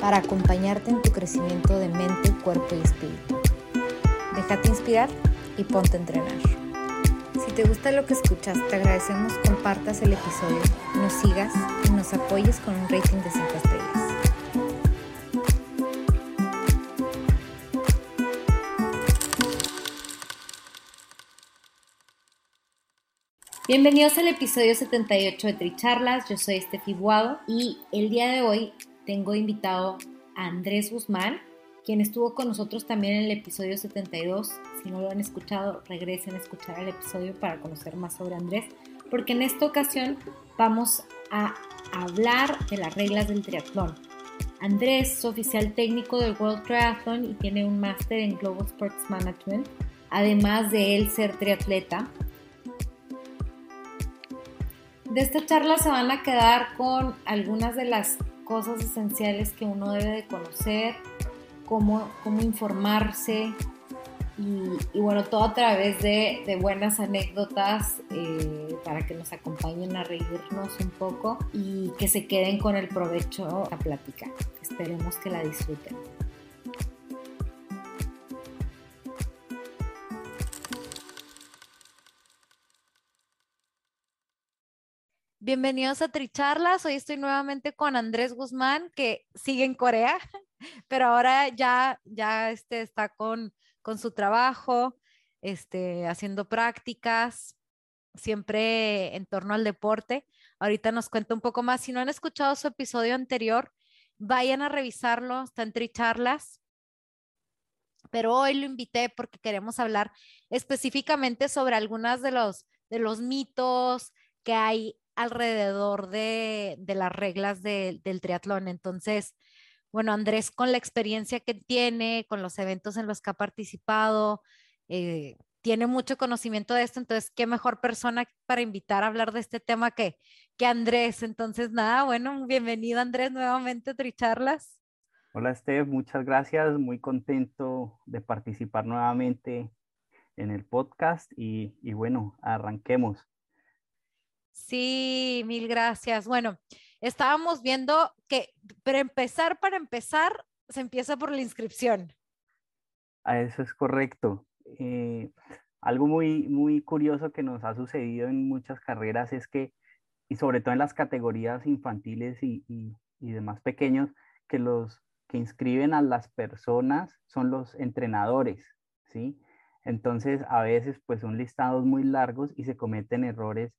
para acompañarte en tu crecimiento de mente, cuerpo y espíritu. Déjate inspirar y ponte a entrenar. Si te gusta lo que escuchas, te agradecemos compartas el episodio, nos sigas y nos apoyes con un rating de 5 estrellas. Bienvenidos al episodio 78 de Tricharlas, yo soy Estefi Buado y el día de hoy tengo invitado a Andrés Guzmán, quien estuvo con nosotros también en el episodio 72. Si no lo han escuchado, regresen a escuchar el episodio para conocer más sobre Andrés, porque en esta ocasión vamos a hablar de las reglas del triatlón. Andrés es oficial técnico del World Triathlon y tiene un máster en Global Sports Management, además de él ser triatleta. De esta charla se van a quedar con algunas de las cosas esenciales que uno debe de conocer, cómo, cómo informarse y, bueno, todo a través de, buenas anécdotas eh, para que nos acompañen a reírnos un poco y que se queden con el provecho a plática. Esperemos que la disfruten. Bienvenidos a Tricharlas. Hoy estoy nuevamente con Andrés Guzmán, que sigue en Corea, pero ahora ya, ya este, está con, con su trabajo, este, haciendo prácticas, siempre en torno al deporte. Ahorita nos cuenta un poco más. Si no han escuchado su episodio anterior, vayan a revisarlo, está en Tricharlas. Pero hoy lo invité porque queremos hablar específicamente sobre algunas de los, de los mitos que hay alrededor de, las reglas del triatlón. Entonces, bueno, Andrés, con la experiencia que tiene, con los eventos en los que ha participado, eh, tiene mucho conocimiento de esto, entonces, qué mejor persona para invitar a hablar de este tema que, que Andrés. Entonces, nada, bueno, bienvenido Andrés nuevamente a Tricharlas. Hola, Steph, muchas gracias, muy contento de participar nuevamente en el podcast y bueno, arranquemos. Sí, mil gracias. Bueno, estábamos viendo que, para empezar, para empezar, se empieza por la inscripción. Ah, eso es correcto. Eh, algo muy, muy curioso que nos ha sucedido en muchas carreras es que, y sobre todo en las categorías infantiles y, y, y demás pequeños, que los que inscriben a las personas son los entrenadores, ¿sí? Entonces, a veces, pues son listados muy largos y se cometen errores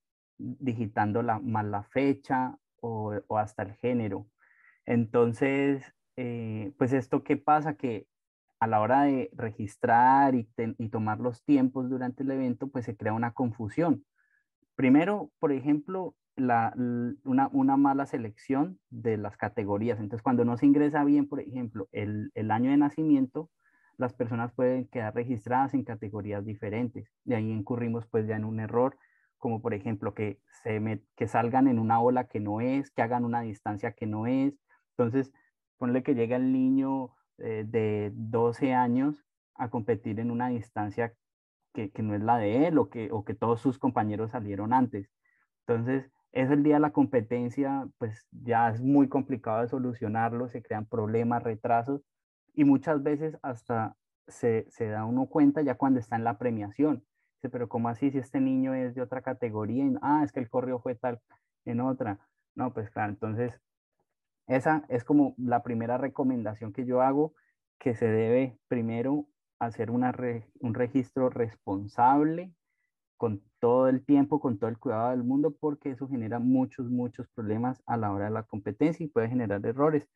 digitando la, mal la fecha o, hasta el género. Entonces, eh, pues esto qué pasa que a la hora de registrar y, tomar los tiempos durante el evento, pues se crea una confusión. Primero, por ejemplo, la, una, una, mala selección de las categorías. Entonces, cuando no se ingresa bien, por ejemplo, el, el, año de nacimiento, las personas pueden quedar registradas en categorías diferentes. De ahí incurrimos pues ya en un error como por ejemplo que, se que salgan en una ola que no es, que hagan una distancia que no es. Entonces, ponle que llega el niño eh, de 12 años a competir en una distancia que, que, no es la de él o que, o que todos sus compañeros salieron antes. Entonces, es el día de la competencia, pues ya es muy complicado de solucionarlo, se crean problemas, retrasos y muchas veces hasta se, se da uno cuenta ya cuando está en la premiación pero ¿cómo así si este niño es de otra categoría? ah, es que el correo fue tal en otra. No, pues claro, entonces esa es como la primera recomendación que yo hago, que se debe primero hacer una un registro responsable con todo el tiempo, con todo el cuidado del mundo, porque eso genera muchos, muchos problemas a la hora de la competencia y puede generar errores.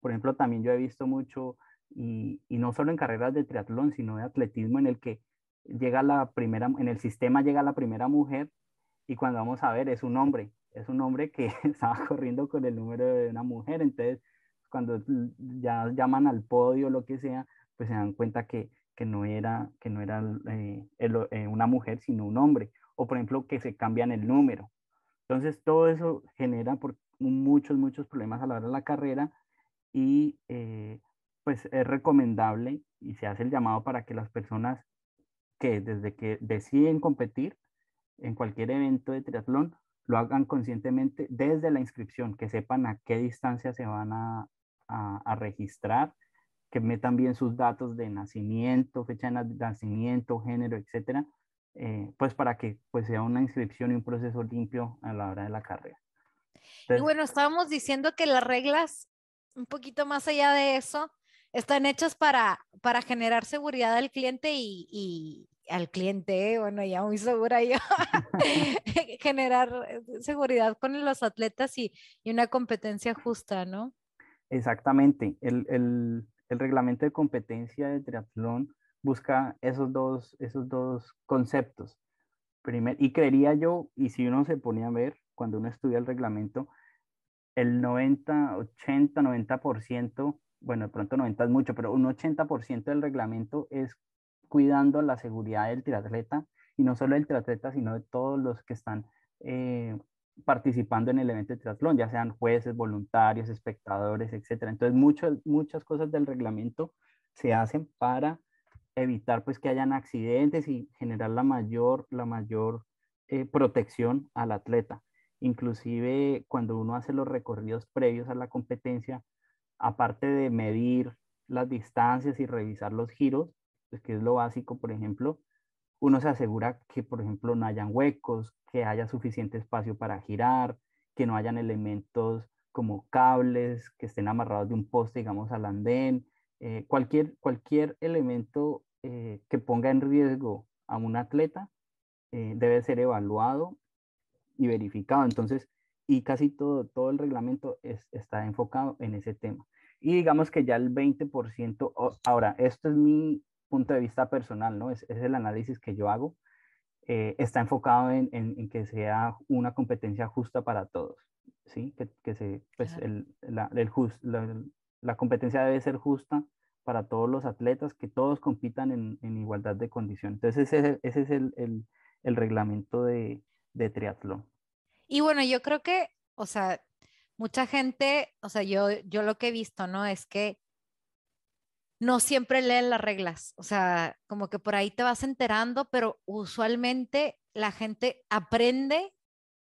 Por ejemplo, también yo he visto mucho, y, y no solo en carreras de triatlón, sino de atletismo, en el que llega la primera, en el sistema llega la primera mujer y cuando vamos a ver es un hombre, es un hombre que estaba corriendo con el número de una mujer, entonces cuando ya llaman al podio lo que sea, pues se dan cuenta que, que no era, que no era eh, eh, una mujer, sino un hombre. O por ejemplo, que se cambian el número. Entonces, todo eso genera por muchos, muchos problemas a la hora de la carrera y eh, pues es recomendable y se hace el llamado para que las personas que desde que deciden competir en cualquier evento de triatlón, lo hagan conscientemente desde la inscripción, que sepan a qué distancia se van a, a, registrar, que metan bien sus datos de nacimiento, fecha de nacimiento, género, etcétera, eh, pues para que pues sea una inscripción y un proceso limpio a la hora de la carrera. y bueno, estábamos diciendo que las reglas, un poquito más allá de eso, están hechas para, para generar seguridad al cliente y, al cliente, bueno, ya muy segura yo, generar seguridad con los atletas y, una competencia justa, ¿no? Exactamente. El, reglamento de competencia de triatlón busca esos dos, esos dos conceptos. Primer, y creería yo, y si uno se pone a ver, cuando uno estudia el reglamento, el 90, 80, 90%, bueno, de pronto 90 es mucho, pero un 80% del reglamento es cuidando la seguridad del triatleta y no solo del triatleta, sino de todos los que están eh, participando en el evento de triatlón, ya sean jueces, voluntarios, espectadores, etc. Entonces, muchas muchas cosas del reglamento se hacen para evitar pues que hayan accidentes y generar la mayor, la mayor eh, protección al atleta. Inclusive cuando uno hace los recorridos previos a la competencia, aparte de medir las distancias y revisar los giros, pues, que es lo básico, por ejemplo, uno se asegura que, por ejemplo, no hayan huecos, que haya suficiente espacio para girar, que no hayan elementos como cables que estén amarrados de un poste, digamos, al andén, eh, cualquier, cualquier elemento eh, que ponga en riesgo a un atleta eh, debe ser evaluado y verificado. Entonces, y casi todo, todo el reglamento está enfocado en ese tema. Y digamos que ya el 20%, ahora, esto es mi, punto de vista personal, ¿no? Es, es el análisis que yo hago. Eh, está enfocado en, en, que sea una competencia justa para todos, ¿sí? Que, que se, pues el, la, el la, la, competencia debe ser justa para todos los atletas, que todos compitan en, en igualdad de condiciones. Entonces ese, ese es el, el, el reglamento de, de triatlón. Y bueno, yo creo que, o sea, mucha gente, o sea, yo, yo lo que he visto, ¿no? Es que no siempre leen las reglas, o sea, como que por ahí te vas enterando, pero usualmente la gente aprende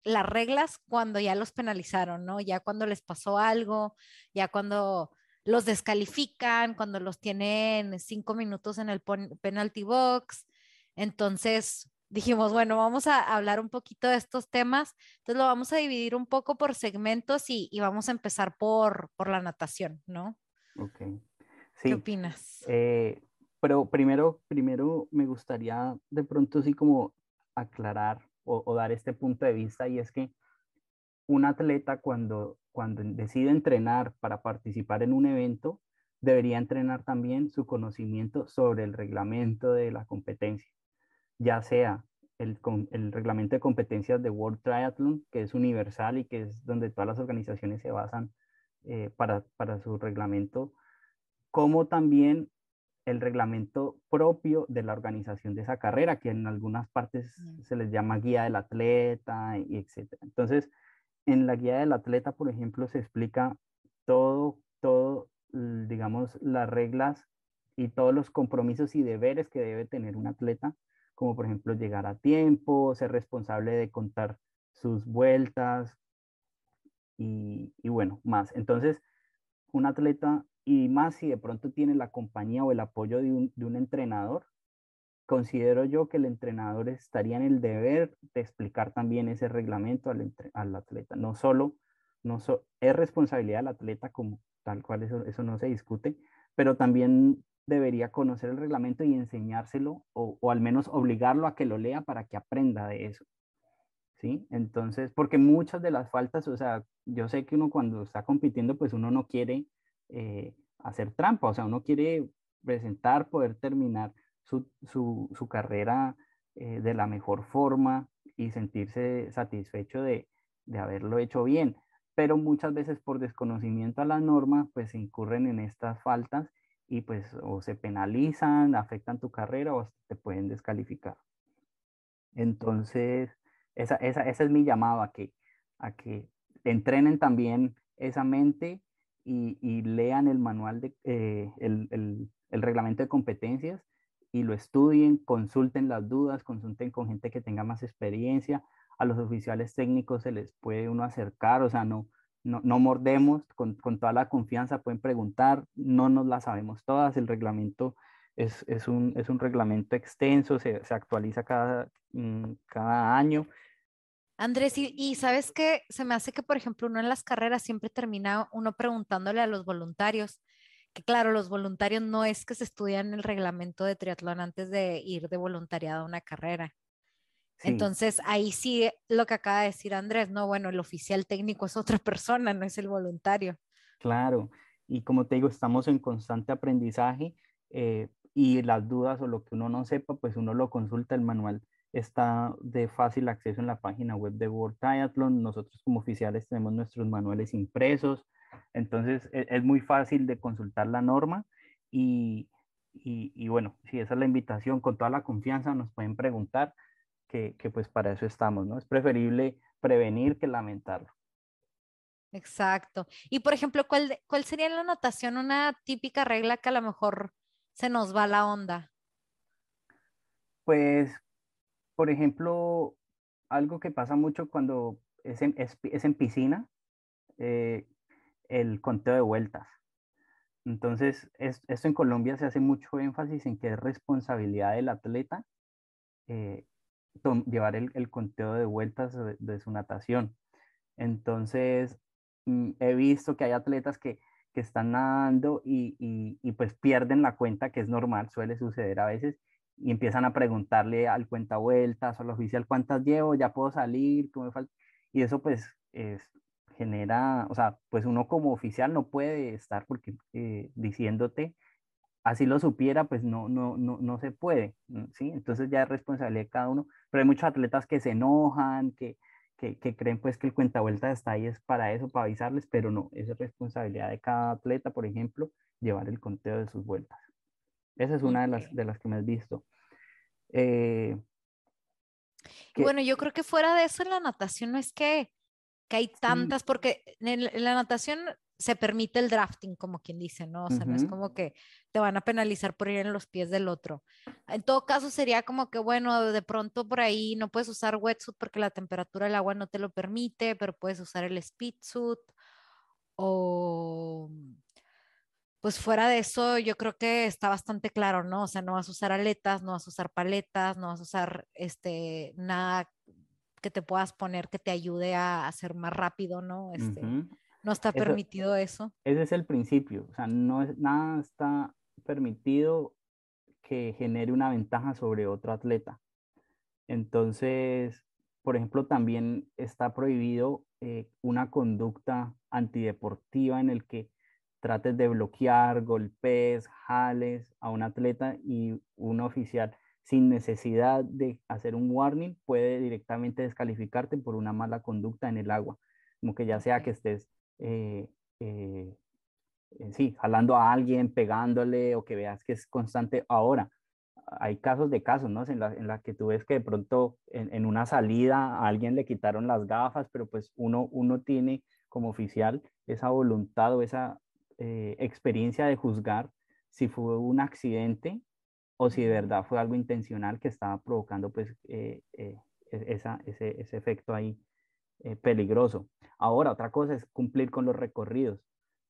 las reglas cuando ya los penalizaron, ¿no? Ya cuando les pasó algo, ya cuando los descalifican, cuando los tienen cinco minutos en el penalty box. Entonces dijimos, bueno, vamos a hablar un poquito de estos temas. Entonces lo vamos a dividir un poco por segmentos y, y vamos a empezar por, por la natación, ¿no? Ok. ¿Qué opinas? Eh, pero primero, primero me gustaría de pronto sí como aclarar o, dar este punto de vista y es que un atleta cuando, cuando decide entrenar para participar en un evento, debería entrenar también su conocimiento sobre el reglamento de la competencia, ya sea el, el, reglamento de competencias de World Triathlon, que es universal y que es donde todas las organizaciones se basan eh, para, para su reglamento como también el reglamento propio de la organización de esa carrera, que en algunas partes se les llama guía del atleta y etcétera. Entonces, en la guía del atleta, por ejemplo, se explica todo, todo, digamos, las reglas y todos los compromisos y deberes que debe tener un atleta, como por ejemplo llegar a tiempo, ser responsable de contar sus vueltas y, y bueno, más. Entonces, un atleta y más si de pronto tiene la compañía o el apoyo de un, de un entrenador, considero yo que el entrenador estaría en el deber de explicar también ese reglamento al, al atleta. No solo, no es responsabilidad del atleta como tal cual, eso, eso no se discute, pero también debería conocer el reglamento y enseñárselo o, o, al menos obligarlo a que lo lea para que aprenda de eso. ¿Sí? Entonces, porque muchas de las faltas, o sea, yo sé que uno cuando está compitiendo, pues uno no quiere eh, hacer trampa, o sea, uno quiere presentar, poder terminar su, su, su carrera eh, de la mejor forma y sentirse satisfecho de, de, haberlo hecho bien. pero muchas veces por desconocimiento a la norma, pues se incurren en estas faltas y pues o se penalizan, afectan tu carrera o te pueden descalificar. Entonces, esa, esa, ese es mi llamado a que, a que entrenen también esa mente y, y lean el manual, de, eh, el, el, reglamento de competencias y lo estudien, consulten las dudas, consulten con gente que tenga más experiencia. A los oficiales técnicos se les puede uno acercar, o sea, no, no, no mordemos, con, con, toda la confianza pueden preguntar, no nos la sabemos todas, el reglamento es, es, un, es un, reglamento extenso, se, se actualiza cada, mm, cada año Andrés, y, sabes que se me hace que, por ejemplo, uno en las carreras siempre termina uno preguntándole a los voluntarios, que claro, los voluntarios no es que se estudian el reglamento de triatlón antes de ir de voluntariado a una carrera. Entonces, ahí sí lo que acaba de decir Andrés, no, bueno, el oficial técnico es otra persona, no es el voluntario. Claro, y como te digo, estamos en constante aprendizaje eh, y las dudas o lo que uno no sepa, pues uno lo consulta el manual está de fácil acceso en la página web de World Triathlon. Nosotros como oficiales tenemos nuestros manuales impresos, entonces e, es, muy fácil de consultar la norma y, y, bueno, si esa es la invitación, con toda la confianza nos pueden preguntar que, que pues para eso estamos, ¿no? Es preferible prevenir que lamentarlo. Exacto. Y por ejemplo, ¿cuál, ¿cuál sería la anotación, una típica regla que a lo mejor se nos va la onda? Pues por ejemplo, algo que pasa mucho cuando es en, es, en piscina, eh, el conteo de vueltas. Entonces, esto en Colombia se hace mucho énfasis en que es responsabilidad del atleta eh, llevar el, el, conteo de vueltas de, su natación. Entonces, mm, he visto que hay atletas que, que están nadando y, y, y, pues pierden la cuenta, que es normal, suele suceder a veces, y empiezan a preguntarle al cuenta vueltas o al oficial cuántas llevo, ya puedo salir, ¿cómo me falta? Y eso pues es, genera, o sea, pues uno como oficial no puede estar porque eh, diciéndote, así lo supiera, pues no, no, no, no se puede, ¿sí? Entonces ya es responsabilidad de cada uno, pero hay muchos atletas que se enojan, que, que, que creen pues que el cuenta vueltas está ahí es para eso, para avisarles, pero no, es responsabilidad de cada atleta, por ejemplo, llevar el conteo de sus vueltas. Esa es una de las, de las que me has visto. Eh, bueno, yo creo que fuera de eso en la natación no es que, que hay tantas, porque en, la natación se permite el drafting, como quien dice, ¿no? O sea, no es como que te van a penalizar por ir en los pies del otro. En todo caso, sería como que, bueno, de pronto por ahí no puedes usar wetsuit porque la temperatura del agua no te lo permite, pero puedes usar el speed suit o pues fuera de eso, yo creo que está bastante claro, ¿no? O sea, no vas a usar aletas, no vas a usar paletas, no vas a usar este, nada que te puedas poner que te ayude a hacer más rápido, ¿no? Este, No está permitido eso. Ese es el principio, o sea, no es, nada está permitido que genere una ventaja sobre otro atleta. Entonces, por ejemplo, también está prohibido eh, una conducta antideportiva en el que trates de bloquear, golpes, jales a un atleta y un oficial sin necesidad de hacer un warning puede directamente descalificarte por una mala conducta en el agua, como que ya sea que estés, eh, eh, sí, jalando a alguien, pegándole o que veas que es constante. Ahora, hay casos de casos, ¿no? En la, en la que tú ves que de pronto en, en, una salida a alguien le quitaron las gafas, pero pues uno, uno tiene como oficial esa voluntad o esa eh, experiencia de juzgar si fue un accidente o si de verdad fue algo intencional que estaba provocando pues eh, eh, e-, esa, ese, ese, efecto ahí peligroso. Ahora, otra cosa es cumplir con los recorridos.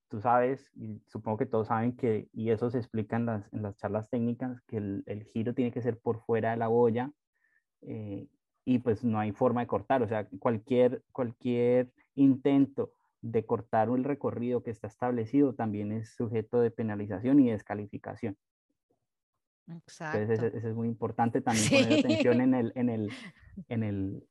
Tú sabes, y supongo que todos saben que, y eso se explica en las, en las charlas técnicas, que el, el, giro tiene que ser por fuera de la boya y pues no hay forma de cortar. O sea, cualquier, cualquier intento de cortar el recorrido que está establecido también es sujeto de penalización y descalificación. Exacto. Entonces, eso, es muy importante también poner atención en el, en el, en el,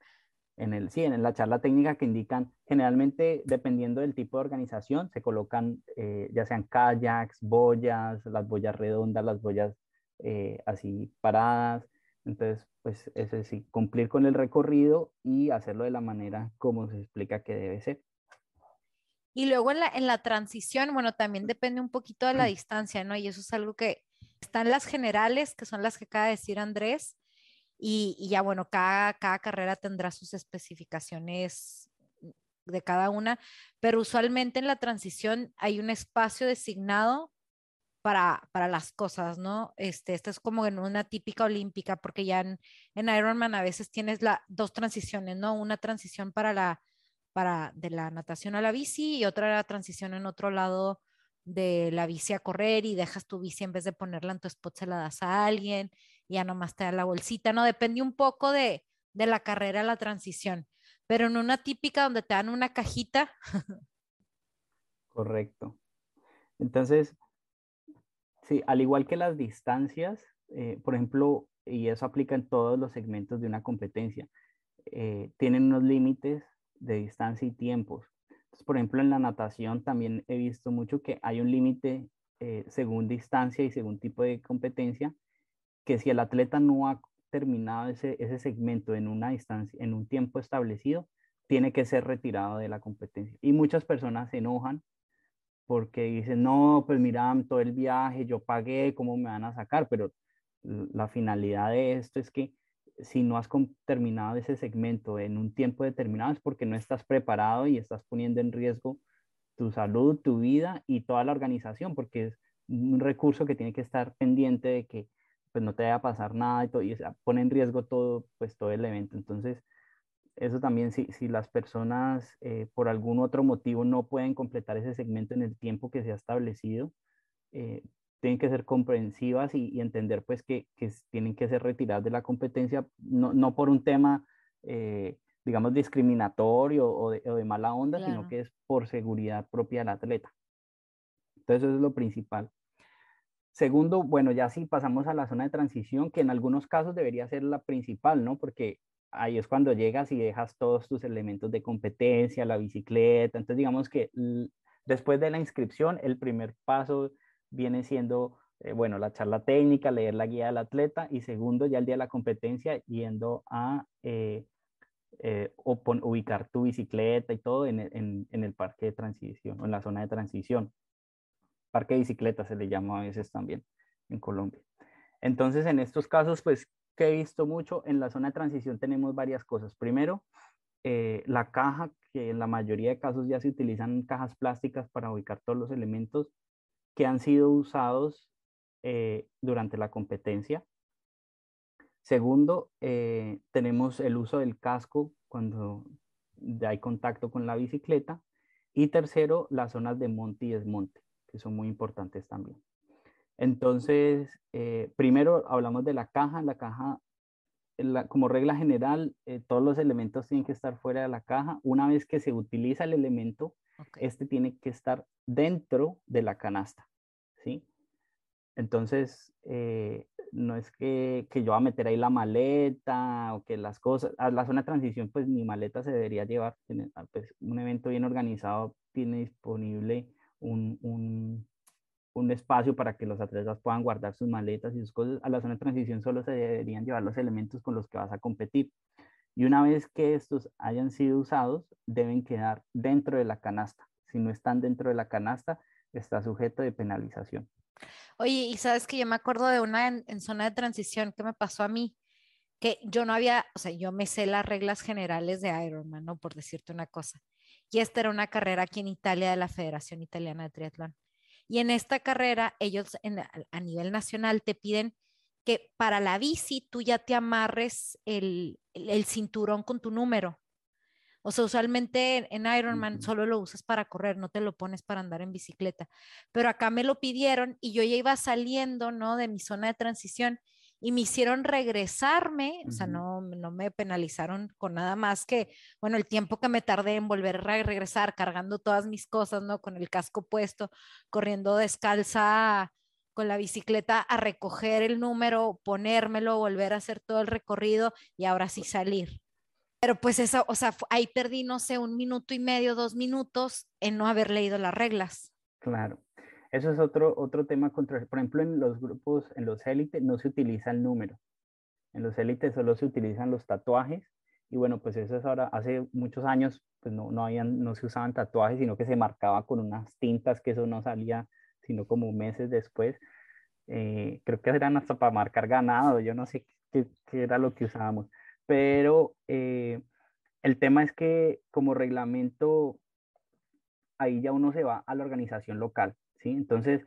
en el, sí, en la charla técnica que indican, generalmente dependiendo del tipo de organización, se colocan eh, ya sean kayaks, boyas, las boyas redondas, las boyas eh, así paradas. Entonces, pues eso sí, cumplir con el recorrido y hacerlo de la manera como se explica que debe ser. Y luego en la, en la transición, bueno, también depende un poquito de la Mm. distancia, ¿no? Y eso es algo que están las generales, que son las que acaba de decir Andrés, y, ya, bueno, cada, cada carrera tendrá sus especificaciones de cada una, pero usualmente en la transición hay un espacio designado para, para las cosas, ¿no? Este, esto es como en una típica olímpica, porque ya en, en Ironman a veces tienes la, dos transiciones, ¿no? Una transición para la, para de la natación a la bici y otra la transición en otro lado de la bici a correr y dejas tu bici en vez de ponerla en tu spot se la das a alguien ya nomás te da la bolsita, ¿no? Depende un poco de, de la carrera, la transición, pero en una típica donde te dan una cajita. Correcto. Entonces, sí, al igual que las distancias, eh, por ejemplo, y eso aplica en todos los segmentos de una competencia, eh, tienen unos límites de distancia y tiempos. Por ejemplo, en la natación también he visto mucho que hay un límite eh, según distancia y según tipo de competencia, que si el atleta no ha terminado ese, ese segmento en una distancia, en un tiempo establecido, tiene que ser retirado de la competencia. Y muchas personas se enojan porque dicen, no, pues mira, todo el viaje, yo pagué, ¿cómo me van a sacar? Pero la finalidad de esto es que si no has terminado ese segmento en un tiempo determinado es porque no estás preparado y estás poniendo en riesgo tu salud, tu vida y toda la organización, porque es un recurso que tiene que estar pendiente de que pues no te vaya a pasar nada y, todo, y pone en riesgo todo, pues todo el evento. Entonces, eso también, si, si las personas eh, por algún otro motivo no pueden completar ese segmento en el tiempo que se ha establecido, eh, tienen que ser comprensivas y, y entender pues que, que, tienen que ser retiradas de la competencia, no, no por un tema, eh, digamos, discriminatorio o de, o de mala onda, claro. sino que es por seguridad propia del atleta. Entonces eso es lo principal. Segundo, bueno, ya sí pasamos a la zona de transición, que en algunos casos debería ser la principal, ¿no? Porque ahí es cuando llegas y dejas todos tus elementos de competencia, la bicicleta. Entonces, digamos que después de la inscripción, el primer paso viene siendo, eh, bueno, la charla técnica, leer la guía del atleta y segundo, ya el día de la competencia, yendo a eh, eh, ubicar tu bicicleta y todo en, en, el parque de transición en la zona de transición. Parque de bicicleta se le llama a veces también en Colombia. Entonces, en estos casos, pues, que he visto mucho, en la zona de transición tenemos varias cosas. Primero, eh, la caja, que en la mayoría de casos ya se utilizan cajas plásticas para ubicar todos los elementos que han sido usados eh, durante la competencia. Segundo, eh, tenemos el uso del casco cuando hay contacto con la bicicleta. Y tercero, las zonas de monte y desmonte, que son muy importantes también. Entonces, eh, primero hablamos de la caja. La caja, la, como regla general, eh, todos los elementos tienen que estar fuera de la caja. Una vez que se utiliza el elemento, okay. este tiene que estar dentro de la canasta, ¿sí? Entonces, eh, no es que, que, yo voy a meter ahí la maleta o que las cosas, a la zona de transición, pues mi maleta se debería llevar. Pues, un evento bien organizado tiene disponible un, un, un, espacio para que los atletas puedan guardar sus maletas y sus cosas. A la zona de transición solo se deberían llevar los elementos con los que vas a competir. Y una vez que estos hayan sido usados, deben quedar dentro de la canasta. Si no están dentro de la canasta, está sujeto de penalización. Oye, y sabes que yo me acuerdo de una en, en, zona de transición que me pasó a mí, que yo no había, o sea, yo me sé las reglas generales de Ironman, ¿no? Por decirte una cosa. Y esta era una carrera aquí en Italia de la Federación Italiana de Triatlón. Y en esta carrera, ellos en, a nivel nacional te piden que para la bici tú ya te amarres el, el, el cinturón con tu número. O sea, usualmente en, en Ironman uh -huh. solo lo usas para correr, no te lo pones para andar en bicicleta. Pero acá me lo pidieron y yo ya iba saliendo, ¿no? De mi zona de transición y me hicieron regresarme, uh -huh. o sea, no, no me penalizaron con nada más que, bueno, el tiempo que me tardé en volver a regresar, cargando todas mis cosas, ¿no? Con el casco puesto, corriendo descalza con la bicicleta a recoger el número, ponérmelo, volver a hacer todo el recorrido y ahora sí salir. Pero pues eso, o sea, ahí perdí, no sé, un minuto y medio, dos minutos en no haber leído las reglas. Claro. Eso es otro, otro tema contra, por ejemplo, en los grupos, en los élites no se utiliza el número. En los élites solo se utilizan los tatuajes. Y bueno, pues eso es ahora, hace muchos años, pues no, no, habían, no se usaban tatuajes, sino que se marcaba con unas tintas que eso no salía sino como meses después. Eh, creo que eran hasta para marcar ganado, yo no sé qué, qué era lo que usábamos, pero eh, el tema es que como reglamento, ahí ya uno se va a la organización local, ¿sí? Entonces,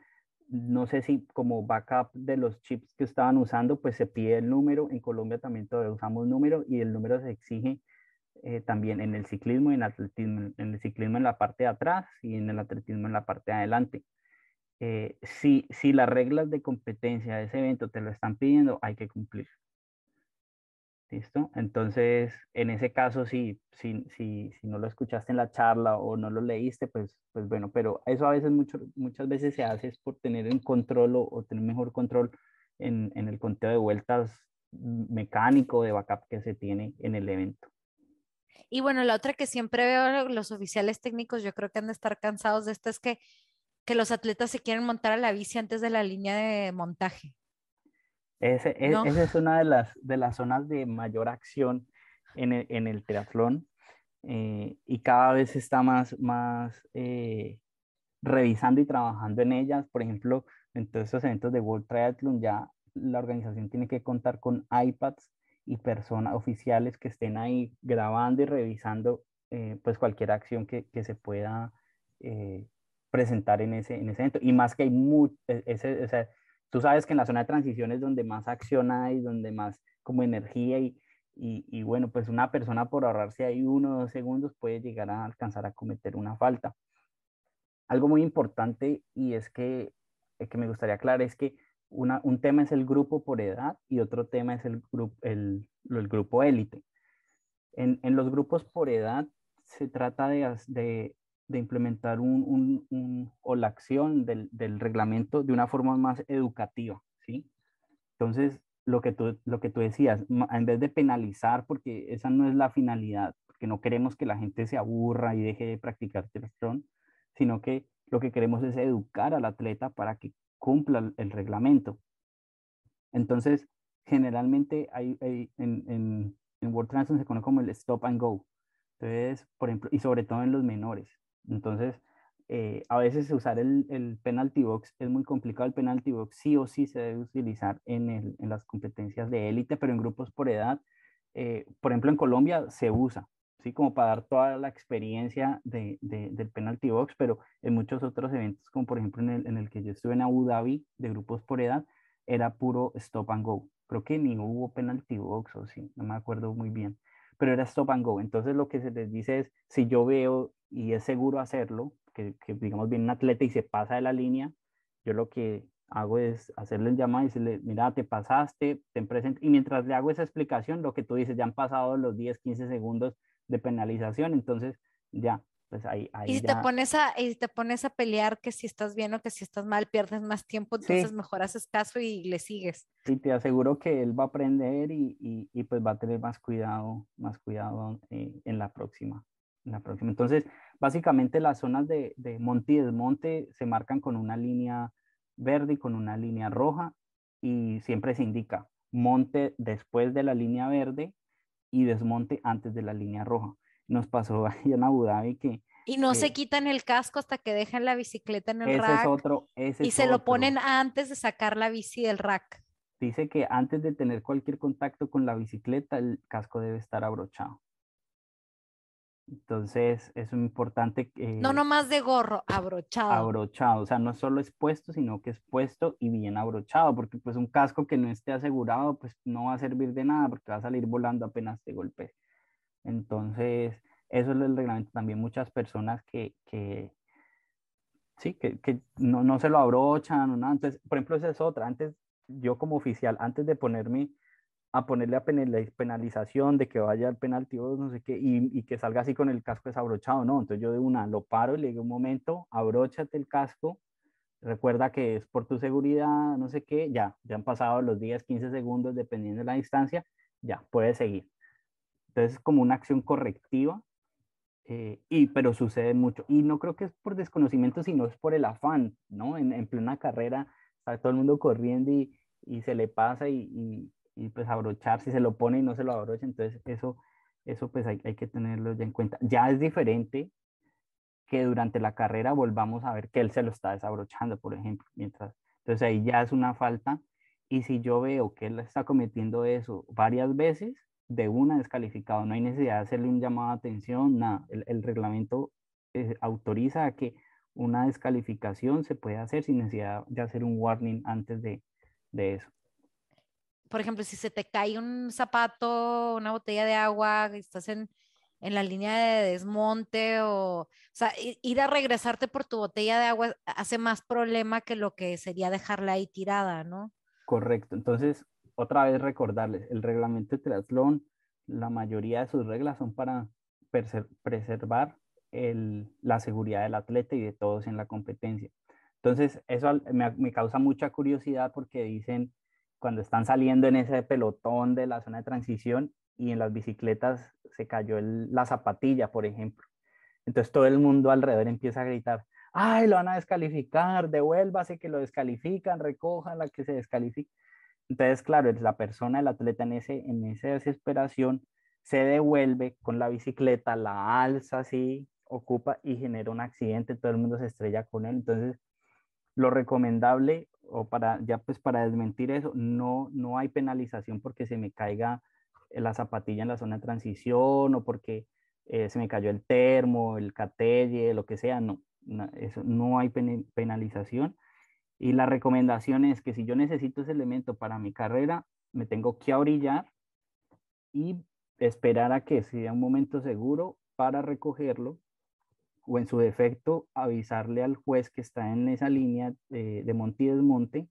no sé si como backup de los chips que estaban usando, pues se pide el número. En Colombia también todavía usamos número y el número se exige eh, también en el ciclismo y en el atletismo. En el ciclismo en la parte de atrás y en el atletismo en la parte de adelante. Eh, si, si las reglas de competencia de ese evento te lo están pidiendo, hay que cumplir. ¿Listo? Entonces, en ese caso, si, si, si, si, no lo escuchaste en la charla o no lo leíste, pues, pues bueno, pero eso a veces, mucho, muchas veces se hace es por tener en control o, tener mejor control en, en, el conteo de vueltas mecánico de backup que se tiene en el evento. Y bueno, la otra que siempre veo los oficiales técnicos, yo creo que han de estar cansados de esto, es que, que los atletas se quieren montar a la bici antes de la línea de montaje. Ese, e, Esa es una de las, de las zonas de mayor acción en el, en el triatlón eh, y cada vez está más, más eh, revisando y trabajando en ellas. Por ejemplo, en todos estos eventos de World Triathlon ya la organización tiene que contar con iPads y personas oficiales que estén ahí grabando y revisando eh, pues cualquier acción que, que se pueda presentar en ese, en ese evento. Y más que hay mucho, e, ese, o sea, tú sabes que en la zona de transición es donde más acción hay, donde más como energía y, y, bueno, pues una persona por ahorrarse ahí uno o dos segundos puede llegar a alcanzar a cometer una falta. Algo muy importante y es que, eh, que me gustaría aclarar es que una, un tema es el grupo por edad y otro tema es el, grupo el, el grupo élite. En, en, los grupos por edad se trata de, de, de implementar un, un, o la acción del, del, reglamento de una forma más educativa, ¿sí? Entonces, lo que, tú, lo que tú decías, en vez de penalizar, porque esa no es la finalidad, porque no queremos que la gente se aburra y deje de practicar triatlón, sino que lo que queremos es educar al atleta para que cumpla el, reglamento. Entonces, generalmente hay, hay en, en, en World Triathlon se conoce como el stop and go. Entonces, por ejemplo, y sobre todo en los menores. Entonces, eh, a veces usar el, el, penalty box es muy complicado. El penalty box sí o sí se debe utilizar en, el, en las competencias de élite, pero en grupos por edad, eh, por ejemplo, en Colombia se usa, ¿sí? Como para dar toda la experiencia de, de, del penalty box, pero en muchos otros eventos, como por ejemplo en el, en el que yo estuve en Abu Dhabi de grupos por edad, era puro stop and go. Creo que ni hubo penalty box o sí, no me acuerdo muy bien pero era stop and go. Entonces lo que se les dice es, si yo veo y es seguro hacerlo, que, que digamos viene un atleta y se pasa de la línea, yo lo que hago es hacerle el llamado y decirle, mira, te pasaste, ten presente. Y mientras le hago esa explicación, lo que tú dices, ya han pasado los 10, 15 segundos de penalización, entonces ya, pues ahí, ahí y si te pones a y te pones a pelear que si estás bien o que si estás mal pierdes más tiempo entonces mejor haces caso y le sigues. Sí te aseguro que él va a aprender y, y, y pues va a tener más cuidado más cuidado eh, en la próxima en la próxima. Entonces básicamente las zonas de, de monte y desmonte se marcan con una línea verde y con una línea roja y siempre se indica monte después de la línea verde y desmonte antes de la línea roja nos pasó ahí en Abu Dhabi que... Y no se quitan el casco hasta que dejan la bicicleta en el ese rack. Es otro, ese y se lo ponen antes de sacar la bici del rack. Dice que antes de tener cualquier contacto con la bicicleta, el casco debe estar abrochado. Entonces, es importante que... no, no más de gorro, abrochado. Abrochado, o sea, no solo es puesto, sino que es puesto y bien abrochado, porque pues un casco que no esté asegurado, pues no va a servir de nada, porque va a salir volando apenas te golpee. Entonces, eso es el reglamento. También muchas personas que, que sí, que, que no, no, se lo abrochan o nada. Entonces, por ejemplo, esa es otra. Antes, yo como oficial, antes de ponerme a ponerle a penalización de que vaya al penalti o no sé qué, y, y, que salga así con el casco desabrochado, no. Entonces yo de una lo paro y le digo un momento, abróchate el casco, recuerda que es por tu seguridad, no sé qué, ya, ya han pasado los 10, 15 segundos, dependiendo de la distancia, ya, puedes seguir. Entonces es como una acción correctiva, eh, y, pero sucede mucho. Y no creo que es por desconocimiento, sino es por el afán, ¿no? En, en plena carrera, está todo el mundo corriendo y, y se le pasa y, y, y, pues abrocharse, se lo pone y no se lo abrocha, entonces eso, eso pues hay, que tenerlo ya en cuenta. Ya es diferente que durante la carrera volvamos a ver que él se lo está desabrochando, por ejemplo, mientras, entonces ahí ya es una falta y si yo veo que él está cometiendo eso varias veces, de una descalificado, no hay necesidad de hacerle un llamado de atención, nada, el, reglamento eh, autoriza a que una descalificación se puede hacer sin necesidad de hacer un warning antes de, de eso por ejemplo, si se te cae un zapato, una botella de agua, estás en, en la línea de desmonte o, o sea, ir a regresarte por tu botella de agua hace más problema que lo que sería dejarla ahí tirada, ¿no? Correcto. Entonces, otra vez recordarles, el reglamento de triatlón, la mayoría de sus reglas son para preservar la seguridad del atleta y de todos en la competencia. Entonces, eso me, me causa mucha curiosidad porque dicen, cuando están saliendo en ese pelotón de la zona de transición y en las bicicletas se cayó la zapatilla, por ejemplo. Entonces todo el mundo alrededor empieza a gritar, ay, lo van a descalificar, devuélvase que lo descalifican, recojan la que se descalifica. Entonces, claro, la persona, el atleta en, ese, en esa desesperación se devuelve con la bicicleta, la alza así, ocupa y genera un accidente, todo el mundo se estrella con él. Entonces, lo recomendable o para ya pues para desmentir eso, no, no hay penalización porque se me caiga la zapatilla en la zona de transición o porque eh, se me cayó el termo, el catelle, lo que sea, no, no, eso, no hay penalización. Y la recomendación es que si yo necesito ese elemento para mi carrera, me tengo que abrillar y esperar a que sea un momento seguro para recogerlo o en su defecto avisarle al juez que está en esa línea de, monte y desmonte,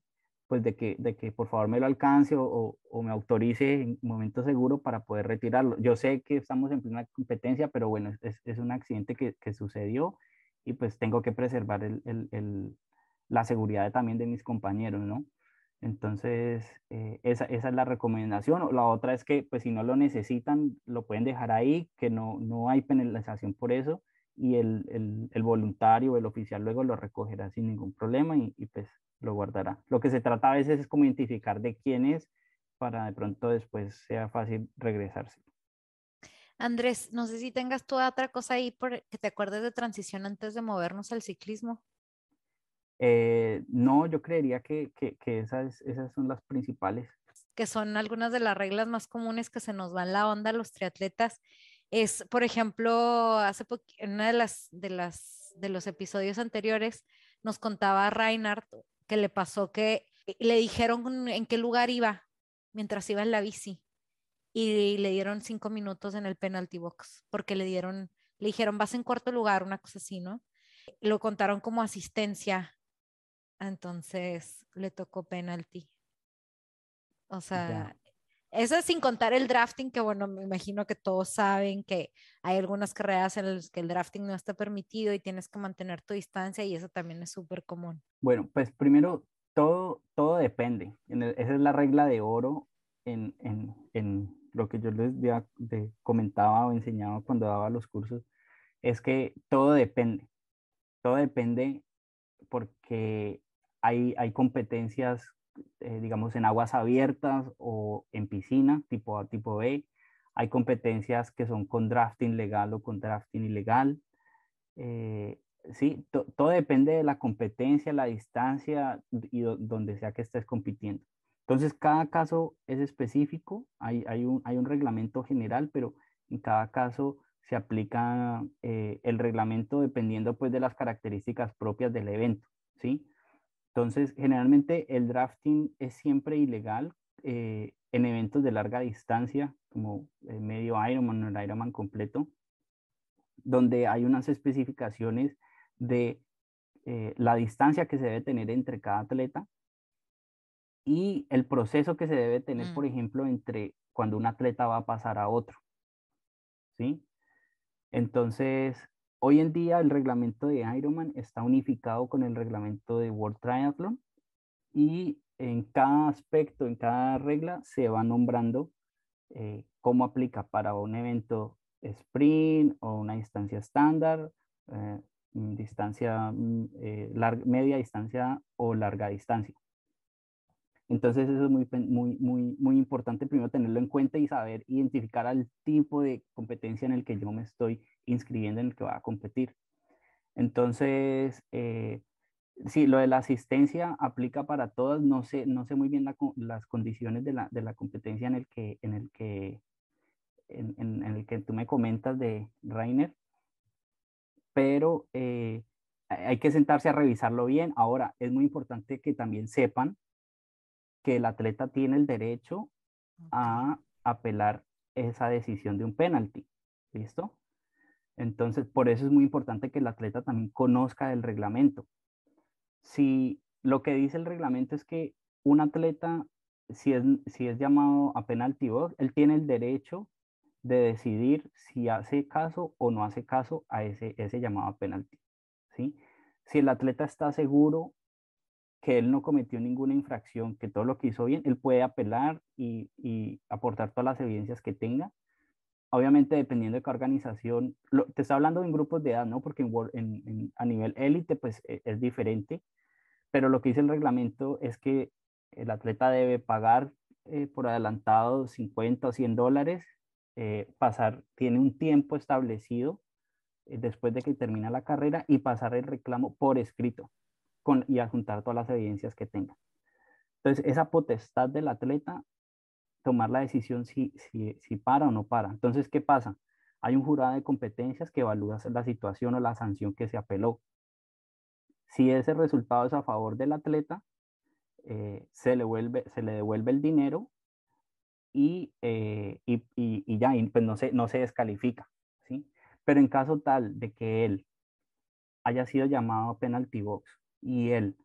pues de que, de que por favor me lo alcance o, o, me autorice en momento seguro para poder retirarlo. Yo sé que estamos en plena competencia, pero bueno, es, es un accidente que, que, sucedió y pues tengo que preservar el, el, la seguridad también de mis compañeros, ¿no? Entonces, eh, esa, esa, es la recomendación. La otra es que, pues si no lo necesitan, lo pueden dejar ahí, que no, no hay penalización por eso y el, el, el, voluntario el oficial luego lo recogerá sin ningún problema y, y, pues lo guardará. Lo que se trata a veces es como identificar de quién es para de pronto después sea fácil regresarse. Andrés, no sé si tengas tú otra cosa ahí por que te acuerdes de transición antes de movernos al ciclismo. Eh, no, yo creería que, esas, son las principales. Que son algunas de las reglas más comunes que se nos van la onda a los triatletas es, por ejemplo, hace en una de las, de los episodios anteriores nos contaba Reinhardt que le pasó que le dijeron en qué lugar iba mientras iba en la bici y le dieron cinco minutos en el penalty box porque le dieron, le dijeron vas en cuarto lugar, una cosa así, ¿no? Lo contaron como asistencia, entonces le tocó penalty. O sea, eso es sin contar el drafting, que bueno, me imagino que todos saben que hay algunas carreras en las que el drafting no está permitido y tienes que mantener tu distancia y eso también es súper común. Bueno, pues primero, todo, todo depende. esa es la regla de oro en, en, en lo que yo les comentaba o enseñaba cuando daba los cursos, es que todo depende. Todo depende porque hay, competencias eh, digamos, en aguas abiertas o en piscina, tipo A, tipo B. Hay competencias que son con drafting legal o con drafting ilegal. Eh, sí, todo depende de la competencia, la distancia y donde sea que estés compitiendo. Entonces, cada caso es específico, hay, hay, un, hay un reglamento general, pero en cada caso se aplica eh, el reglamento dependiendo pues de las características propias del evento, ¿sí? Entonces, generalmente el drafting es siempre ilegal eh, en eventos de larga distancia, como el medio Ironman o el Ironman completo, donde hay unas especificaciones de eh, la distancia que se debe tener entre cada atleta y el proceso que se debe tener, por mm. ejemplo, entre cuando un atleta va a pasar a otro. ¿Sí? Entonces, Hoy en día el reglamento de Ironman está unificado con el reglamento de World Triathlon y en cada aspecto, en cada regla se va nombrando eh, cómo aplica para un evento sprint o una distancia estándar, eh, distancia mm, eh, media distancia o larga distancia. Entonces eso es muy, muy, muy, muy importante primero tenerlo en cuenta y saber identificar al tipo de competencia en el que yo me estoy inscribiendo, en el que va a competir. Entonces, eh, sí, lo de la asistencia aplica para todas. No sé, no sé muy bien las condiciones de la, de la, competencia en el que, en el que, en, en, el que tú me comentas de Rainer, pero eh, hay que sentarse a revisarlo bien. Ahora, es muy importante que también sepan que el atleta tiene el derecho a apelar esa decisión de un penalti. ¿Listo? Entonces, por eso es muy importante que el atleta también conozca el reglamento. Si lo que dice el reglamento es que un atleta, si es, si es llamado a penalti box, él tiene el derecho de decidir si hace caso o no hace caso a ese, ese llamado a penalti. ¿sí? Si el atleta está seguro que él no cometió ninguna infracción, que todo lo que hizo bien, él puede apelar y, aportar todas las evidencias que tenga. Obviamente, dependiendo de qué organización, te está hablando en grupos de edad, ¿no? Porque en, a nivel élite, pues e, es diferente, pero lo que dice el reglamento es que el atleta debe pagar eh, por adelantado 50 o 100 dólares, eh, pasar, tiene un tiempo establecido eh, después de que termina la carrera y pasar el reclamo por escrito con, y adjuntar todas las evidencias que tenga. Entonces, esa potestad del atleta, tomar la decisión si, si, si para o no para. Entonces, ¿qué pasa? Hay un jurado de competencias que evalúa la situación o la sanción que se apeló. Si ese resultado es a favor del atleta, eh, se, le vuelve, se le devuelve el dinero y, eh, y, y, ya, pues no se, no se descalifica. ¿sí? Pero en caso tal de que él haya sido llamado a penalty box y él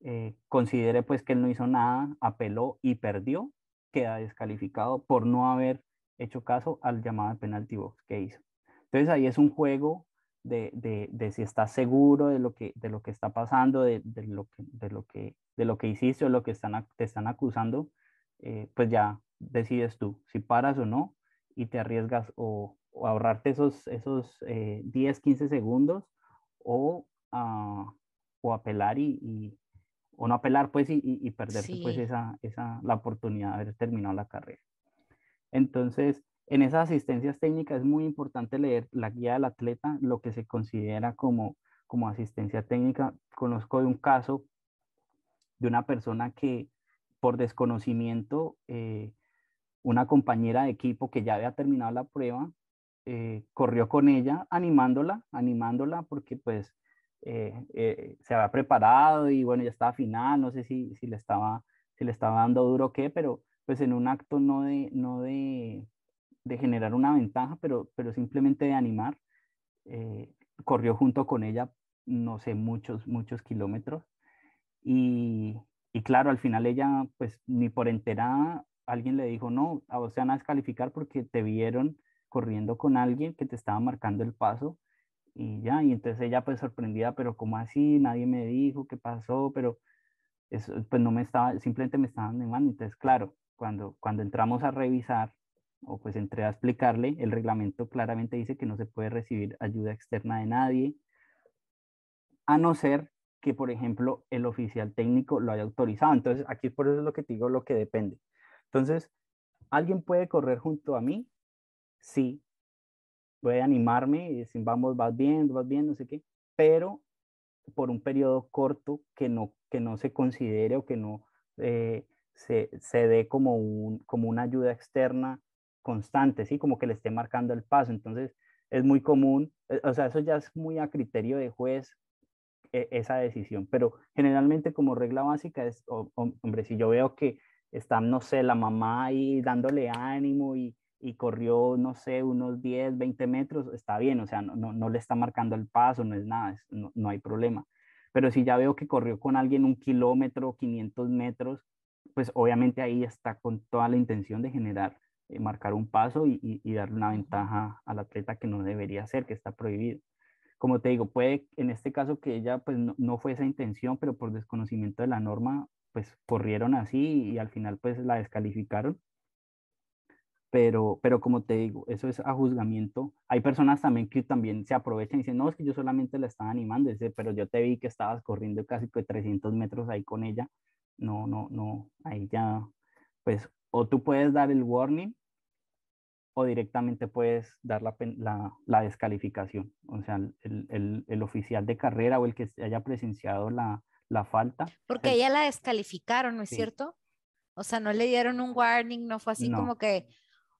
eh, considere pues que él no hizo nada, apeló y perdió, queda descalificado por no haber hecho caso al llamado de penalty box que hizo. Entonces ahí es un juego de, de, de, si estás seguro de lo que, de lo que está pasando, de, de, lo, que, de, lo, que, de lo que hiciste o lo que están, te están acusando, eh, pues ya decides tú si paras o no y te arriesgas o, ahorrarte esos, esos 10, eh, 15 segundos o, uh, o apelar y, y, o no apelar pues y, y perderte pues esa, esa, la oportunidad de haber terminado la carrera. Entonces, en esas asistencias técnicas es muy importante leer la guía del atleta, lo que se considera como, como asistencia técnica. Conozco de un caso de una persona que por desconocimiento, eh, una compañera de equipo que ya había terminado la prueba, eh, corrió con ella animándola, animándola porque pues eh, se había preparado y bueno, ya estaba final, no sé si, si, le estaba, si le estaba dando duro o qué, pero pues en un acto no de, no de, de generar una ventaja, pero, pero simplemente de animar. Eh, corrió junto con ella, no sé, muchos, muchos kilómetros. Y, y, claro, al final ella, pues ni por enterada, alguien le dijo, no, a vos te van a descalificar porque te vieron corriendo con alguien que te estaba marcando el paso. Y ya, y entonces ella pues sorprendida, pero ¿cómo así? Nadie me dijo qué pasó, pero eso, pues no me estaba, simplemente me estaban animando. Entonces, claro, cuando, cuando entramos a revisar o pues entré a explicarle, el reglamento claramente dice que no se puede recibir ayuda externa de nadie, a no ser que, por ejemplo, el oficial técnico lo haya autorizado. Entonces, aquí por eso es lo que te digo, lo que depende. Entonces, ¿alguien puede correr junto a mí? Sí. Puede animarme y decir, vamos, vas bien, vas bien, no sé qué, pero por un periodo corto que no, que no se considere o que no eh, se, se, dé como, un, como una ayuda externa constante, ¿sí? Como que le esté marcando el paso. Entonces, es muy común, eh, o sea, eso ya es muy a criterio de juez e, esa decisión, pero generalmente como regla básica es, hombre, si yo veo que está, no sé, la mamá ahí dándole ánimo y, y corrió, no sé, unos 10, 20 metros, está bien, o sea, no, no, no le está marcando el paso, no es nada, no, no, hay problema. Pero si ya veo que corrió con alguien un kilómetro, 500 metros, pues obviamente ahí está con toda la intención de generar eh, marcar un paso y, y, darle una ventaja al atleta que no debería ser, que está prohibido. Como te digo, puede en este caso que ella pues no, fue esa intención, pero por desconocimiento de la norma, pues corrieron así y al final pues la descalificaron. Pero, pero como te digo, eso es a juzgamiento. Hay personas también que también se aprovechan y dicen, no, es que yo solamente la estaba animando, pero yo te vi que estabas corriendo casi que 300 metros ahí con ella no, no, no, ahí ya, pues o tú puedes dar el warning o directamente puedes dar la, la, la descalificación. O sea, el, el, el, oficial de carrera o el que haya presenciado la, la falta. Porque ella la descalificaron, ¿no es cierto? O sea, no le dieron un warning, no fue así como que,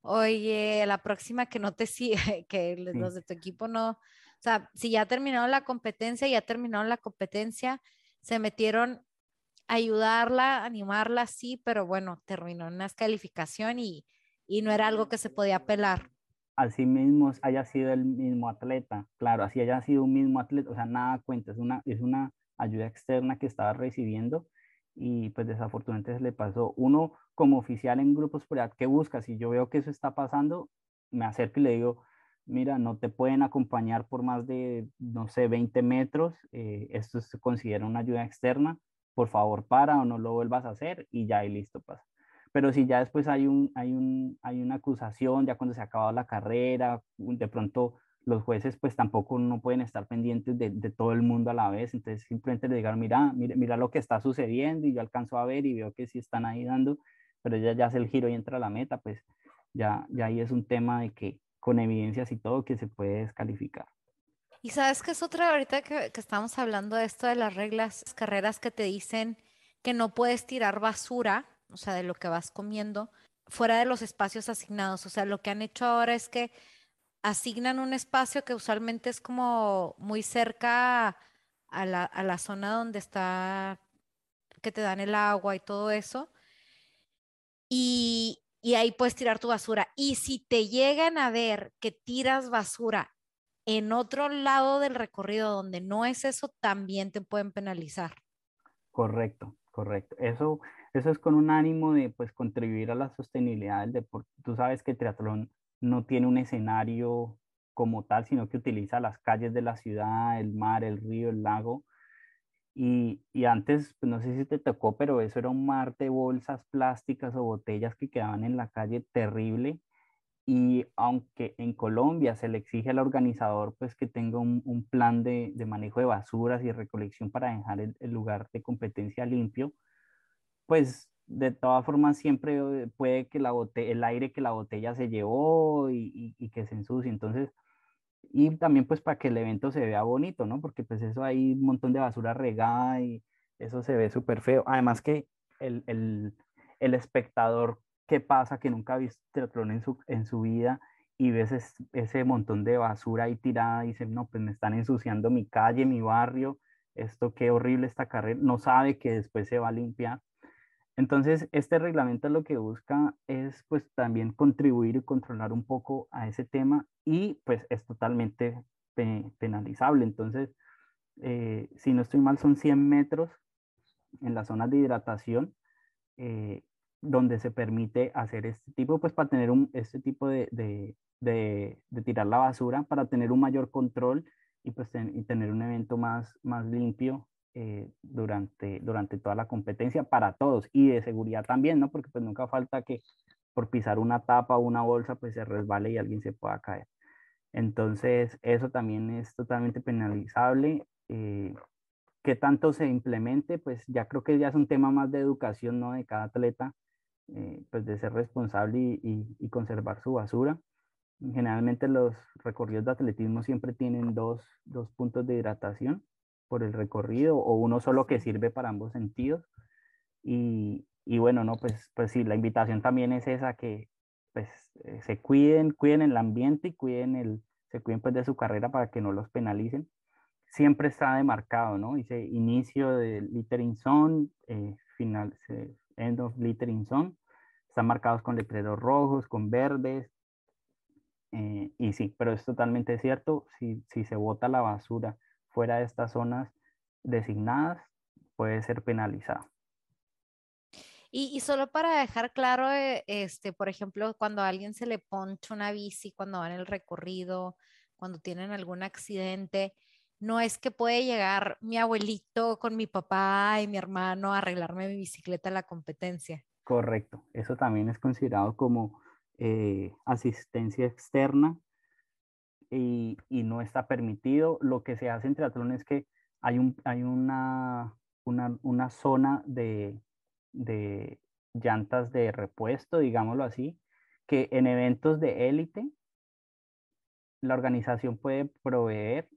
oye, la próxima que no te sigue, que los de tu equipo no, o sea, si ya terminaron la competencia, ya terminaron la competencia, se metieron a ayudarla, animarla, sí, pero bueno, terminó en una descalificación y, y no era algo que se podía apelar. Así mismo haya sido el mismo atleta, claro, así haya sido un mismo atleta, o sea, nada cuenta, es una, es una ayuda externa que estaba recibiendo y pues desafortunadamente le pasó. Uno como oficial en grupos por ¿qué busca? Si yo veo que eso está pasando, me acerco y le digo, mira, no te pueden acompañar por más de, no sé, 20 metros, eh, esto se considera una ayuda externa, por favor para o no lo vuelvas a hacer y ya y listo pasa. Pero si ya después hay, un, hay, un, hay una acusación, ya cuando se ha acabado la carrera, de pronto los jueces pues tampoco no pueden estar pendientes de, de, todo el mundo a la vez, entonces simplemente le digan, mira, mira, mira lo que está sucediendo y yo alcanzo a ver y veo que sí están ahí dando, pero ella ya hace el giro y entra a la meta, pues ya, ya ahí es un tema de que con evidencias y todo que se puede descalificar. Y sabes que es otra, ahorita que, que estamos hablando de esto de las reglas, carreras que te dicen que no puedes tirar basura, o sea, de lo que vas comiendo, fuera de los espacios asignados. O sea, lo que han hecho ahora es que asignan un espacio que usualmente es como muy cerca a la, a la zona donde está, que te dan el agua y todo eso. Y, y ahí puedes tirar tu basura. Y si te llegan a ver que tiras basura en otro lado del recorrido donde no es eso, también te pueden penalizar. Correcto, correcto. Eso, eso es con un ánimo de pues contribuir a la sostenibilidad del deporte. Tú sabes que el triatlón no tiene un escenario como tal, sino que utiliza las calles de la ciudad, el mar, el río, el lago. Y, y antes, pues no sé si te tocó, pero eso era un mar de bolsas plásticas o botellas que quedaban en la calle terrible. Y aunque en Colombia se le exige al organizador pues que tenga un, un plan de, de, manejo de basuras y recolección para dejar el, el lugar de competencia limpio, pues de todas formas siempre puede que la el aire que la botella se llevó y, y, que se ensucie. Entonces, y también pues para que el evento se vea bonito, ¿no? Porque pues eso hay un montón de basura regada y eso se ve súper feo. Además que el, el, el, espectador que pasa, que nunca ha visto triatlón en su, en su vida y ves ese montón de basura ahí tirada, y dice, no, pues me están ensuciando mi calle, mi barrio, esto qué horrible esta carrera, no sabe que después se va a limpiar. Entonces, este reglamento lo que busca es pues también contribuir y controlar un poco a ese tema y pues es totalmente penalizable. Entonces, eh, si no estoy mal, son 100 metros en las zonas de hidratación eh, donde se permite hacer este tipo, pues para tener un, este tipo de, de, de, tirar la basura, para tener un mayor control y pues y tener un evento más, más limpio eh, durante, durante toda la competencia para todos y de seguridad también, ¿no? Porque pues nunca falta que por pisar una tapa o una bolsa pues se resbale y alguien se pueda caer. Entonces eso también es totalmente penalizable. Eh, ¿Qué tanto se implemente? Pues ya creo que ya es un tema más de educación, ¿no? De cada atleta, eh, pues de ser responsable y, y, conservar su basura. Generalmente los recorridos de atletismo siempre tienen dos, dos puntos de hidratación por el recorrido o uno solo que sirve para ambos sentidos. Y, y bueno, no, pues, pues sí, la invitación también es esa que pues eh, se cuiden, cuiden el ambiente y cuiden el, se cuiden pues de su carrera para que no los penalicen. Siempre está demarcado, ¿no? Dice inicio de littering zone, eh, final, end of littering zone. Están marcados con letreros rojos, con verdes. Eh, y sí, pero es totalmente cierto, si, si se bota la basura fuera de estas zonas designadas puede ser penalizado. Y, y, solo para dejar claro, eh, este, por ejemplo, cuando a alguien se le poncha una bici, cuando va en el recorrido, cuando tienen algún accidente, no es que puede llegar mi abuelito con mi papá y mi hermano a arreglarme mi bicicleta a la competencia. Correcto, eso también es considerado como eh, asistencia externa y, y, no está permitido. Lo que se hace en triatlón es que hay, un, hay una, una, una zona de, de llantas de repuesto, digámoslo así, que en eventos de élite la organización puede proveer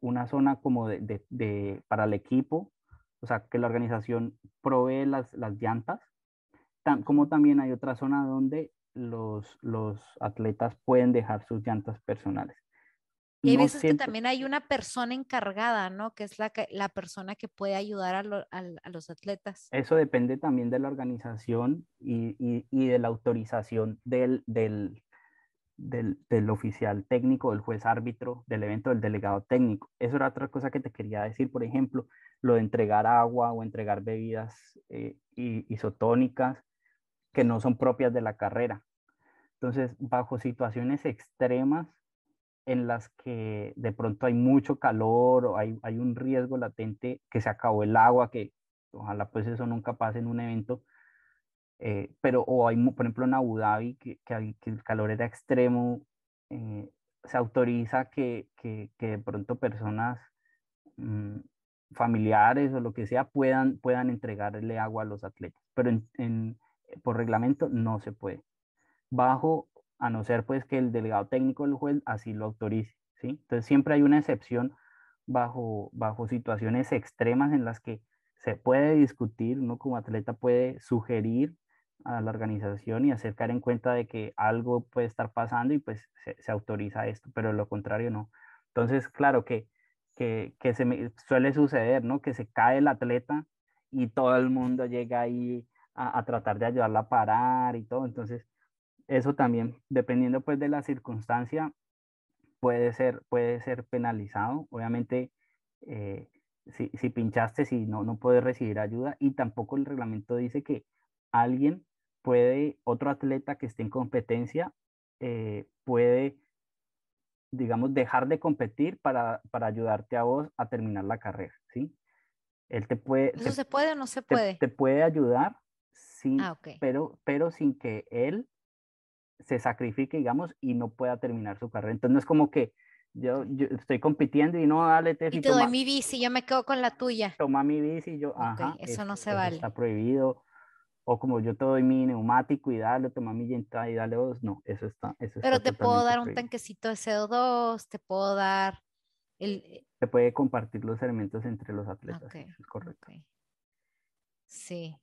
una zona como de, para el equipo, o sea, que la organización provee las, las llantas, como también hay otra zona donde los, los atletas pueden dejar sus llantas personales. Y hay veces que también hay una persona encargada, ¿no? Que es la, la persona que puede ayudar a, los atletas. Eso depende también de la organización y, y, de la autorización del, del, del, del, oficial técnico, del juez árbitro, del evento, del delegado técnico. Eso era otra cosa que te quería decir, por ejemplo, lo de entregar agua o entregar bebidas eh, isotónicas que no son propias de la carrera. Entonces, bajo situaciones extremas en las que de pronto hay mucho calor o hay, hay un riesgo latente que se acabó el agua, que ojalá pues eso nunca pase en un evento, eh, pero o hay, por ejemplo, en Abu Dhabi, que, que, el calor era extremo, eh, se autoriza que, que, que, de pronto personas mm, familiares o lo que sea puedan, puedan entregarle agua a los atletas, pero por reglamento no se puede. Bajo a no ser pues que el delegado técnico del juez así lo autorice, ¿sí? Entonces siempre hay una excepción bajo, bajo situaciones extremas en las que se puede discutir, uno como atleta puede sugerir a la organización y acercar en cuenta de que algo puede estar pasando y pues se, autoriza esto, pero lo contrario no. Entonces, claro que, que, que se suele suceder, ¿no? Que se cae el atleta y todo el mundo llega ahí a tratar de ayudarla a parar y todo. Entonces, eso también, dependiendo pues de la circunstancia, puede ser, puede ser penalizado. Obviamente, eh, si, si, pinchaste, si no, no puedes recibir ayuda y tampoco el reglamento dice que alguien puede, otro atleta que esté en competencia, eh, puede, digamos, dejar de competir para, para, ayudarte a vos a terminar la carrera, ¿sí? Él te puede... ¿Eso se puede o no se puede? Te, puede ayudar, sí, ah, pero, pero sin que él se sacrifique, digamos, y no pueda terminar su carrera. Entonces no es como que yo, yo estoy compitiendo y no, dale, te Y te doy mi bici, yo me quedo con la tuya. Toma mi bici y yo, ajá. Eso no se vale. Está prohibido. O como yo te doy mi neumático y dale, toma mi llanta y dale vos. No, eso está. Eso Pero te puedo dar un tanquecito de CO2, te puedo dar el... Se puede compartir los elementos entre los atletas. es correcto. Sí.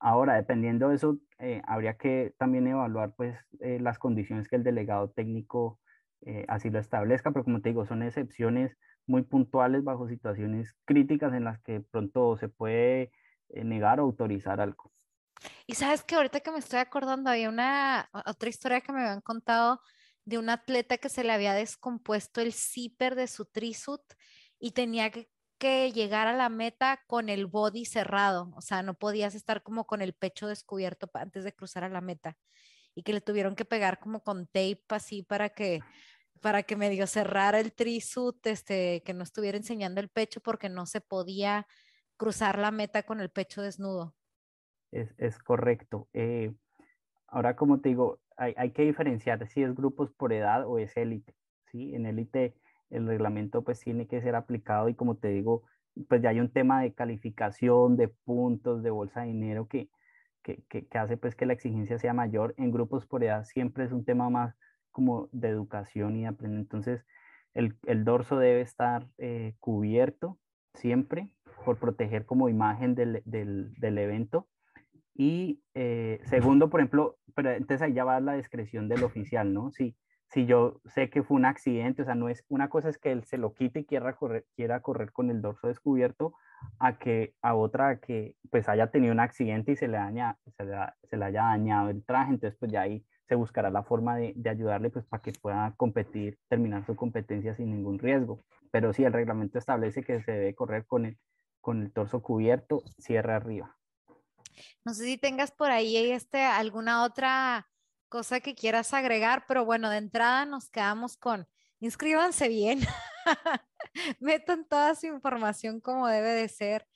Ahora, dependiendo de eso, eh, habría que también evaluar pues eh, las condiciones que el delegado técnico eh, así lo establezca, pero como te digo, son excepciones muy puntuales bajo situaciones críticas en las que pronto se puede negar o autorizar algo. Y sabes que ahorita que me estoy acordando, había una otra historia que me habían contado de un atleta que se le había descompuesto el zipper de su trisuit y tenía que que llegar a la meta con el body cerrado, o sea, no podías estar como con el pecho descubierto antes de cruzar a la meta y que le tuvieron que pegar como con tape así para que para que medio cerrara el trisuit, este, que no estuviera enseñando el pecho porque no se podía cruzar la meta con el pecho desnudo. Es, es correcto. Eh, ahora, como te digo, hay, hay, que diferenciar si es grupos por edad o es élite. ¿sí? En élite el reglamento pues tiene que ser aplicado y como te digo, pues ya hay un tema de calificación, de puntos, de bolsa de dinero que, que, hace pues que la exigencia sea mayor. En grupos por edad siempre es un tema más como de educación y de aprender. Entonces, el, el dorso debe estar eh, cubierto siempre por proteger como imagen del, del, del evento. Y eh, segundo, por ejemplo, pero entonces ahí ya va la discreción del oficial, ¿no? Sí, si yo sé que fue un accidente, o sea, no es una cosa es que él se lo quite y quiera correr, quiera correr con el dorso descubierto, a que a otra que pues haya tenido un accidente y se le, daña, se le, se le haya dañado el traje, entonces pues ya ahí se buscará la forma de, de, ayudarle pues para que pueda competir, terminar su competencia sin ningún riesgo. Pero si el reglamento establece que se debe correr con el, con el torso cubierto, cierre arriba. No sé si tengas por ahí este, alguna otra cosa que quieras agregar, pero bueno, de entrada nos quedamos con, inscríbanse bien, metan toda su información como debe de ser,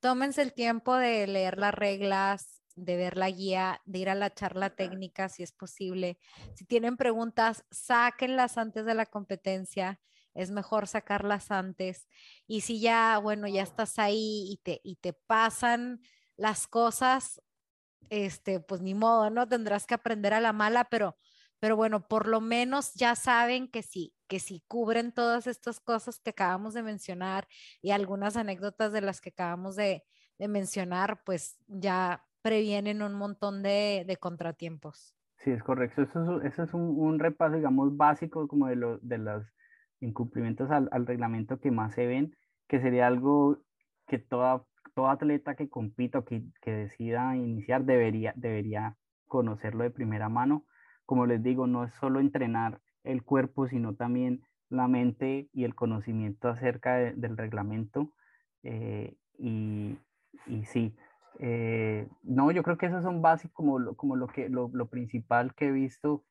tómense el tiempo de leer las reglas, de ver la guía, de ir a la charla técnica si es posible. Si tienen preguntas, sáquenlas antes de la competencia. Es mejor sacarlas antes. Y si ya, bueno, ya estás ahí y te, y te pasan las cosas, este, pues ni modo, ¿no? Tendrás que aprender a la mala, pero, pero bueno, por lo menos ya saben que sí, que si cubren todas estas cosas que acabamos de mencionar y algunas anécdotas de las que acabamos de, mencionar, pues ya previenen un montón de, contratiempos. Sí, es correcto. Eso es, es un, repaso, digamos, básico como de, de los incumplimientos al, al, reglamento que más se ven, que sería algo que toda, todo atleta que compita o que, que decida iniciar debería, debería conocerlo de primera mano. Como les digo, no es solo entrenar el cuerpo, sino también la mente y el conocimiento acerca del reglamento. Eh, y, y, sí, eh, no, yo creo que esos son básicos como lo, como lo, que, lo, lo principal que he visto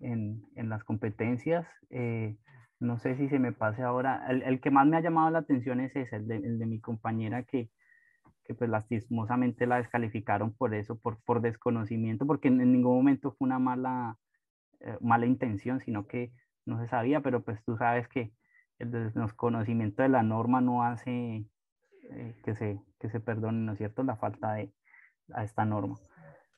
en, en las competencias. Eh, no sé si se me pase ahora. El, el, que más me ha llamado la atención es ese, el de, el de mi compañera que, que pues lastimosamente la descalificaron por eso, por, por desconocimiento, porque en, en ningún momento fue una mala, eh, mala intención, sino que no se sabía, pero pues tú sabes que el desconocimiento de la norma no hace eh, que, se, que se perdone, ¿no es cierto?, la falta de a esta norma.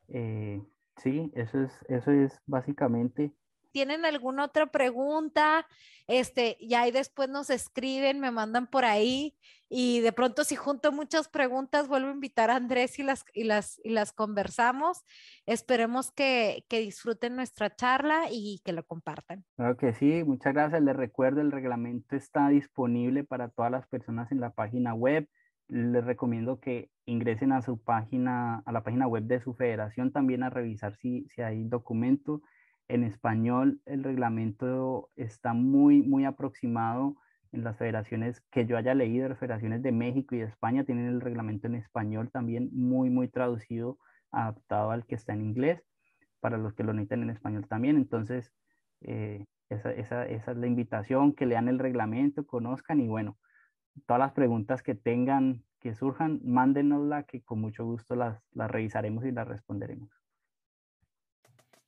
Eh, sí, eso es, eso es básicamente tienen alguna otra pregunta, este, y ahí después nos escriben, me mandan por ahí y de pronto si junto muchas preguntas vuelvo a invitar a Andrés y las, y las, y las conversamos. Esperemos que, que disfruten nuestra charla y que lo compartan. Claro que sí, muchas gracias. Les recuerdo, el reglamento está disponible para todas las personas en la página web. Les recomiendo que ingresen a su página, a la página web de su federación también a revisar si, si hay documento en español el reglamento está muy, muy aproximado en las federaciones que yo haya leído, las federaciones de México y de España tienen el reglamento en español también muy, muy traducido, adaptado al que está en inglés, para los que lo necesitan en español también. Entonces, eh, esa, esa, es la invitación, que lean el reglamento, conozcan y bueno, todas las preguntas que tengan, que surjan, mándenosla, que con mucho gusto las, las revisaremos y las responderemos.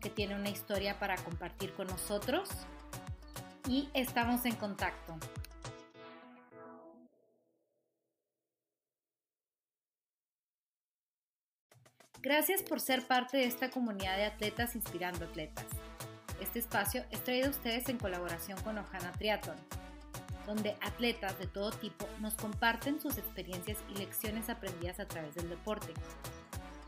que tiene una historia para compartir con nosotros y estamos en contacto. Gracias por ser parte de esta comunidad de atletas inspirando atletas. Este espacio es traído a ustedes en colaboración con Ojana Triathlon, donde atletas de todo tipo nos comparten sus experiencias y lecciones aprendidas a través del deporte.